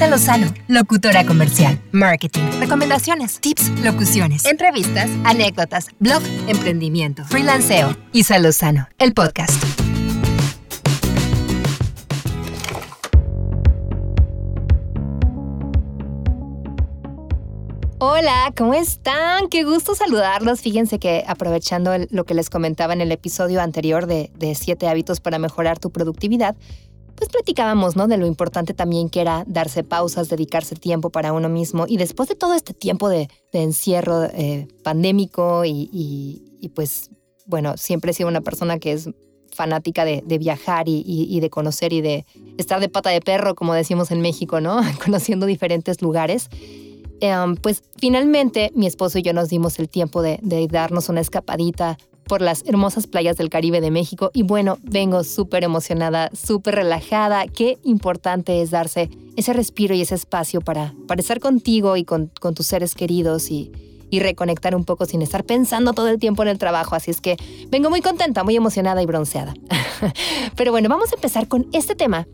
Isa Lozano, locutora comercial, marketing, recomendaciones, tips, locuciones, entrevistas, anécdotas, blog, emprendimiento, freelanceo. Isa Lozano, el podcast. Hola, ¿cómo están? Qué gusto saludarlos. Fíjense que aprovechando lo que les comentaba en el episodio anterior de, de 7 hábitos para mejorar tu productividad, pues platicábamos, ¿no? De lo importante también que era darse pausas, dedicarse tiempo para uno mismo. Y después de todo este tiempo de, encierro eh, pandémico y, pues, bueno, siempre he sido una persona que es fanática de, viajar y, de conocer y de estar de pata de perro, como decimos en México, ¿no? Conociendo diferentes lugares. Em, pues finalmente mi esposo y yo nos dimos el tiempo de, de darnos una escapadita por las hermosas playas del Caribe de México y bueno, vengo súper emocionada, súper relajada. Qué importante es darse ese respiro y ese espacio para, estar contigo y con, con tus seres queridos y, y reconectar un poco sin estar pensando todo el tiempo en el trabajo. Así es que vengo muy contenta, muy emocionada y bronceada. Pero bueno, vamos a empezar con este tema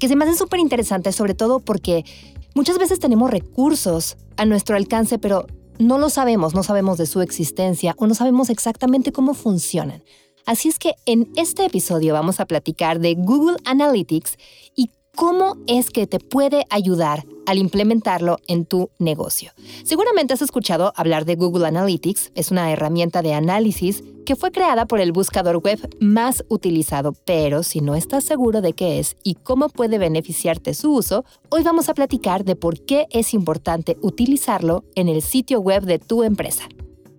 que se me hace súper interesante, sobre todo porque muchas veces tenemos recursos a nuestro alcance, pero no lo sabemos, no sabemos de su existencia o no sabemos exactamente cómo funcionan. Así es que en este episodio vamos a platicar de Google Analytics y cómo es que te puede ayudar al implementarlo en tu negocio. Seguramente has escuchado hablar de Google Analytics, es una herramienta de análisis que fue creada por el buscador web más utilizado, pero si no estás seguro de qué es y cómo puede beneficiarte su uso, hoy vamos a platicar de por qué es importante utilizarlo en el sitio web de tu empresa.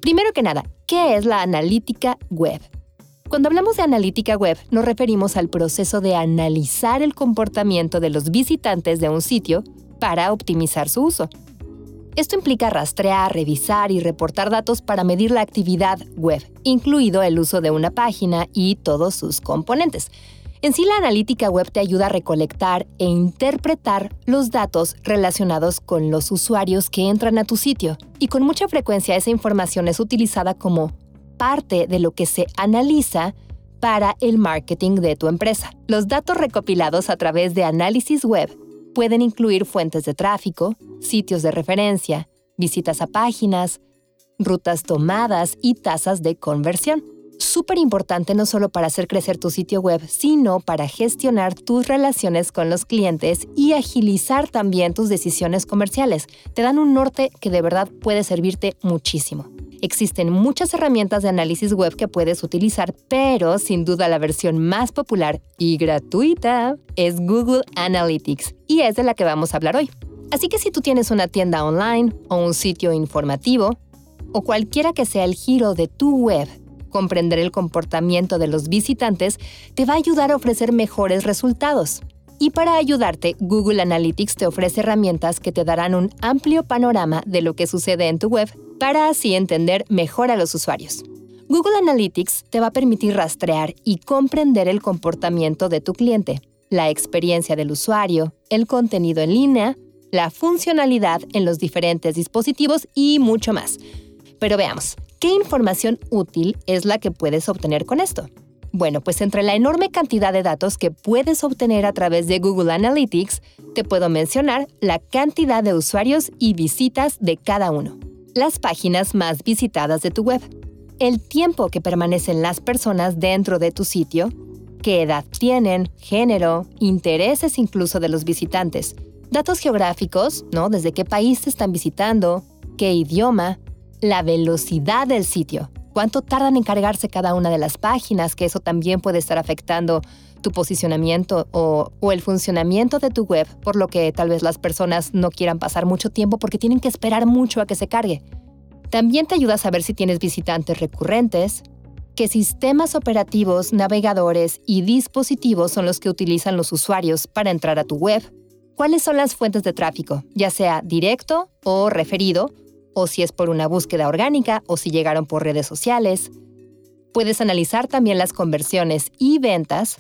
Primero que nada, ¿qué es la analítica web? Cuando hablamos de analítica web, nos referimos al proceso de analizar el comportamiento de los visitantes de un sitio para optimizar su uso. Esto implica rastrear, revisar y reportar datos para medir la actividad web, incluido el uso de una página y todos sus componentes. En sí, la analítica web te ayuda a recolectar e interpretar los datos relacionados con los usuarios que entran a tu sitio, y con mucha frecuencia esa información es utilizada como parte de lo que se analiza para el marketing de tu empresa. Los datos recopilados a través de análisis web pueden incluir fuentes de tráfico, sitios de referencia, visitas a páginas, rutas tomadas y tasas de conversión. Súper importante no solo para hacer crecer tu sitio web, sino para gestionar tus relaciones con los clientes y agilizar también tus decisiones comerciales. Te dan un norte que de verdad puede servirte muchísimo. Existen muchas herramientas de análisis web que puedes utilizar, pero sin duda la versión más popular y gratuita es Google Analytics y es de la que vamos a hablar hoy. Así que si tú tienes una tienda online o un sitio informativo, o cualquiera que sea el giro de tu web, comprender el comportamiento de los visitantes te va a ayudar a ofrecer mejores resultados. Y para ayudarte, Google Analytics te ofrece herramientas que te darán un amplio panorama de lo que sucede en tu web para así entender mejor a los usuarios. Google Analytics te va a permitir rastrear y comprender el comportamiento de tu cliente, la experiencia del usuario, el contenido en línea, la funcionalidad en los diferentes dispositivos y mucho más. Pero veamos, ¿qué información útil es la que puedes obtener con esto? Bueno, pues entre la enorme cantidad de datos que puedes obtener a través de Google Analytics, te puedo mencionar la cantidad de usuarios y visitas de cada uno, las páginas más visitadas de tu web, el tiempo que permanecen las personas dentro de tu sitio, qué edad tienen, género, intereses incluso de los visitantes, datos geográficos, ¿no? Desde qué país te están visitando, qué idioma, la velocidad del sitio, cuánto tardan en cargarse cada una de las páginas, que eso también puede estar afectando tu posicionamiento o, el funcionamiento de tu web, por lo que tal vez las personas no quieran pasar mucho tiempo porque tienen que esperar mucho a que se cargue. También te ayuda a saber si tienes visitantes recurrentes, qué sistemas operativos, navegadores y dispositivos son los que utilizan los usuarios para entrar a tu web, cuáles son las fuentes de tráfico, ya sea directo o referido, o si es por una búsqueda orgánica o si llegaron por redes sociales. Puedes analizar también las conversiones y ventas.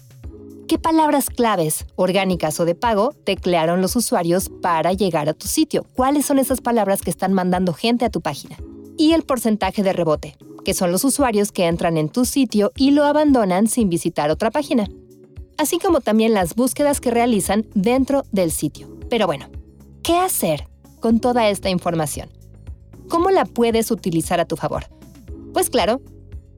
¿Qué palabras claves, orgánicas o de pago, teclearon los usuarios para llegar a tu sitio? ¿Cuáles son esas palabras que están mandando gente a tu página? Y el porcentaje de rebote, que son los usuarios que entran en tu sitio y lo abandonan sin visitar otra página. Así como también las búsquedas que realizan dentro del sitio. Pero bueno, ¿qué hacer con toda esta información? ¿Cómo la puedes utilizar a tu favor? Pues claro,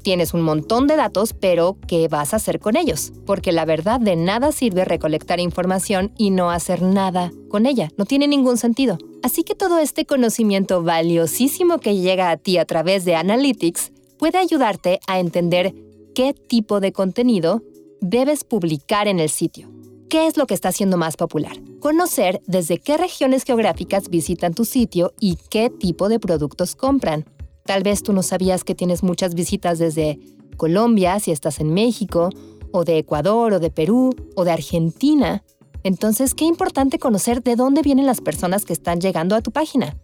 tienes un montón de datos, pero ¿qué vas a hacer con ellos? Porque la verdad de nada sirve recolectar información y no hacer nada con ella. No tiene ningún sentido. Así que todo este conocimiento valiosísimo que llega a ti a través de Analytics puede ayudarte a entender qué tipo de contenido debes publicar en el sitio. ¿Qué es lo que está siendo más popular? Conocer desde qué regiones geográficas visitan tu sitio y qué tipo de productos compran. Tal vez tú no sabías que tienes muchas visitas desde Colombia, si estás en México, o de Ecuador, o de Perú, o de Argentina. Entonces, qué importante conocer de dónde vienen las personas que están llegando a tu página.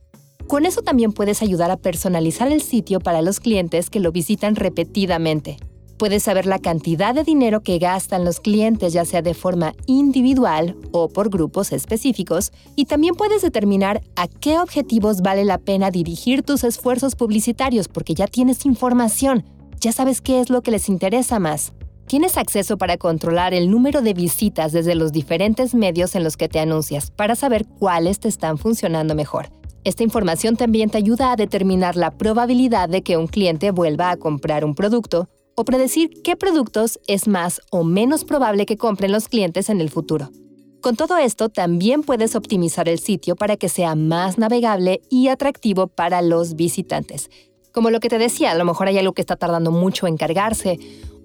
Con eso también puedes ayudar a personalizar el sitio para los clientes que lo visitan repetidamente. Puedes saber la cantidad de dinero que gastan los clientes, ya sea de forma individual o por grupos específicos, y también puedes determinar a qué objetivos vale la pena dirigir tus esfuerzos publicitarios porque ya tienes información, ya sabes qué es lo que les interesa más. Tienes acceso para controlar el número de visitas desde los diferentes medios en los que te anuncias para saber cuáles te están funcionando mejor. Esta información también te ayuda a determinar la probabilidad de que un cliente vuelva a comprar un producto o predecir qué productos es más o menos probable que compren los clientes en el futuro. Con todo esto, también puedes optimizar el sitio para que sea más navegable y atractivo para los visitantes. Como lo que te decía, a lo mejor hay algo que está tardando mucho en cargarse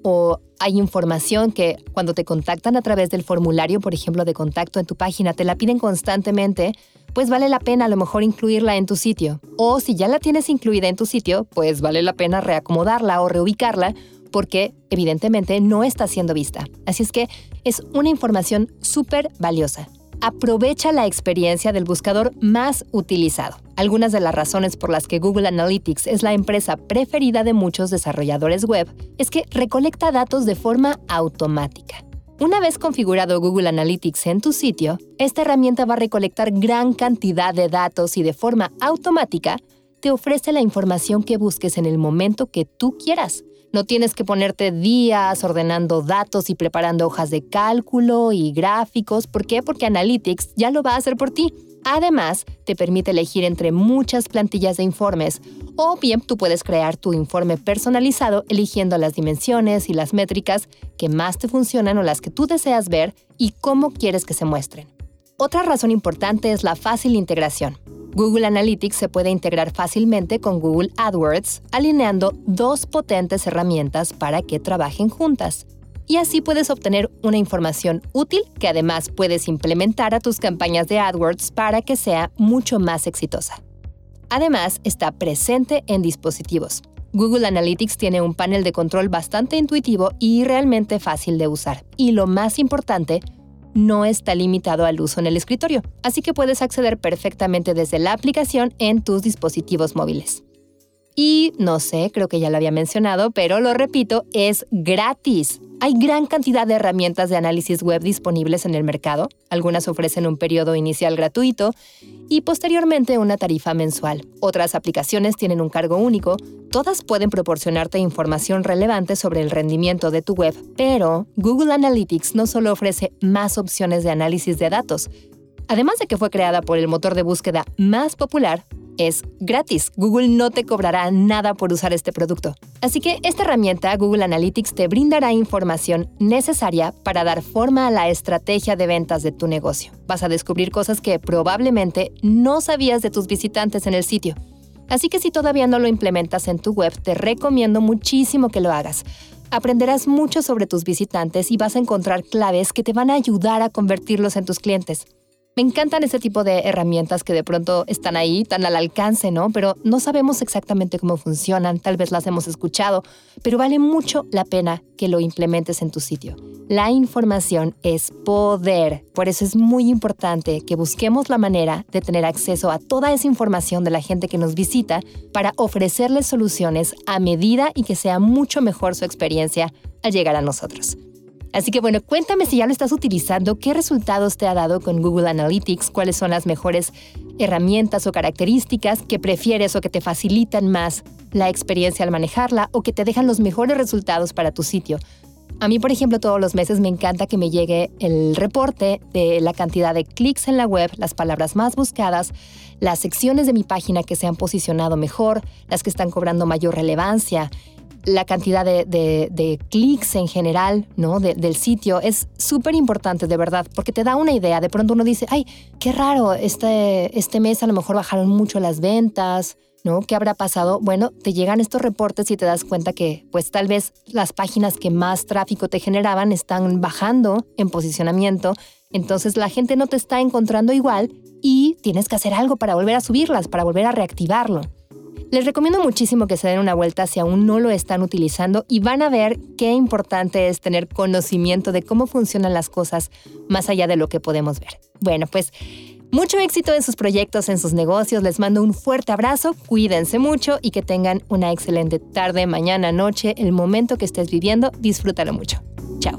o hay información que cuando te contactan a través del formulario, por ejemplo, de contacto en tu página, te la piden constantemente, pues vale la pena a lo mejor incluirla en tu sitio. O si ya la tienes incluida en tu sitio, pues vale la pena reacomodarla o reubicarla porque evidentemente no está siendo vista. Así es que es una información súper valiosa. Aprovecha la experiencia del buscador más utilizado. Algunas de las razones por las que Google Analytics es la empresa preferida de muchos desarrolladores web es que recolecta datos de forma automática. Una vez configurado Google Analytics en tu sitio, esta herramienta va a recolectar gran cantidad de datos y de forma automática te ofrece la información que busques en el momento que tú quieras. No tienes que ponerte días ordenando datos y preparando hojas de cálculo y gráficos. ¿Por qué? Porque Analytics ya lo va a hacer por ti. Además, te permite elegir entre muchas plantillas de informes o bien tú puedes crear tu informe personalizado eligiendo las dimensiones y las métricas que más te funcionan o las que tú deseas ver y cómo quieres que se muestren. Otra razón importante es la fácil integración. Google Analytics se puede integrar fácilmente con Google AdWords, alineando dos potentes herramientas para que trabajen juntas. Y así puedes obtener una información útil que además puedes implementar a tus campañas de AdWords para que sea mucho más exitosa. Además, está presente en dispositivos. Google Analytics tiene un panel de control bastante intuitivo y realmente fácil de usar. Y lo más importante, no está limitado al uso en el escritorio, así que puedes acceder perfectamente desde la aplicación en tus dispositivos móviles. Y no sé, creo que ya lo había mencionado, pero lo repito, es gratis. Hay gran cantidad de herramientas de análisis web disponibles en el mercado. Algunas ofrecen un periodo inicial gratuito y posteriormente una tarifa mensual. Otras aplicaciones tienen un cargo único. Todas pueden proporcionarte información relevante sobre el rendimiento de tu web, pero Google Analytics no solo ofrece más opciones de análisis de datos, Además de que fue creada por el motor de búsqueda más popular, es gratis. Google no te cobrará nada por usar este producto. Así que esta herramienta, Google Analytics, te brindará información necesaria para dar forma a la estrategia de ventas de tu negocio. Vas a descubrir cosas que probablemente no sabías de tus visitantes en el sitio. Así que si todavía no lo implementas en tu web, te recomiendo muchísimo que lo hagas. Aprenderás mucho sobre tus visitantes y vas a encontrar claves que te van a ayudar a convertirlos en tus clientes. Me encantan ese tipo de herramientas que de pronto están ahí, tan al alcance, ¿no? Pero no sabemos exactamente cómo funcionan, tal vez las hemos escuchado, pero vale mucho la pena que lo implementes en tu sitio. La información es poder, por eso es muy importante que busquemos la manera de tener acceso a toda esa información de la gente que nos visita para ofrecerles soluciones a medida y que sea mucho mejor su experiencia al llegar a nosotros. Así que bueno, cuéntame si ya lo estás utilizando, qué resultados te ha dado con Google Analytics, cuáles son las mejores herramientas o características que prefieres o que te facilitan más la experiencia al manejarla o que te dejan los mejores resultados para tu sitio. A mí, por ejemplo, todos los meses me encanta que me llegue el reporte de la cantidad de clics en la web, las palabras más buscadas, las secciones de mi página que se han posicionado mejor, las que están cobrando mayor relevancia la cantidad de, clics en general, ¿no? del sitio es súper importante, de verdad, porque te da una idea. De pronto uno dice, ay, qué raro, este, este mes a lo mejor bajaron mucho las ventas, ¿no? ¿Qué habrá pasado? Bueno, te llegan estos reportes y te das cuenta que, pues tal vez las páginas que más tráfico te generaban están bajando en posicionamiento, entonces la gente no te está encontrando igual y tienes que hacer algo para volver a subirlas, para volver a reactivarlo. Les recomiendo muchísimo que se den una vuelta si aún no lo están utilizando y van a ver qué importante es tener conocimiento de cómo funcionan las cosas más allá de lo que podemos ver. Bueno, pues mucho éxito en sus proyectos, en sus negocios. Les mando un fuerte abrazo, cuídense mucho y que tengan una excelente tarde, mañana, noche, el momento que estés viviendo. Disfrútalo mucho. Chao.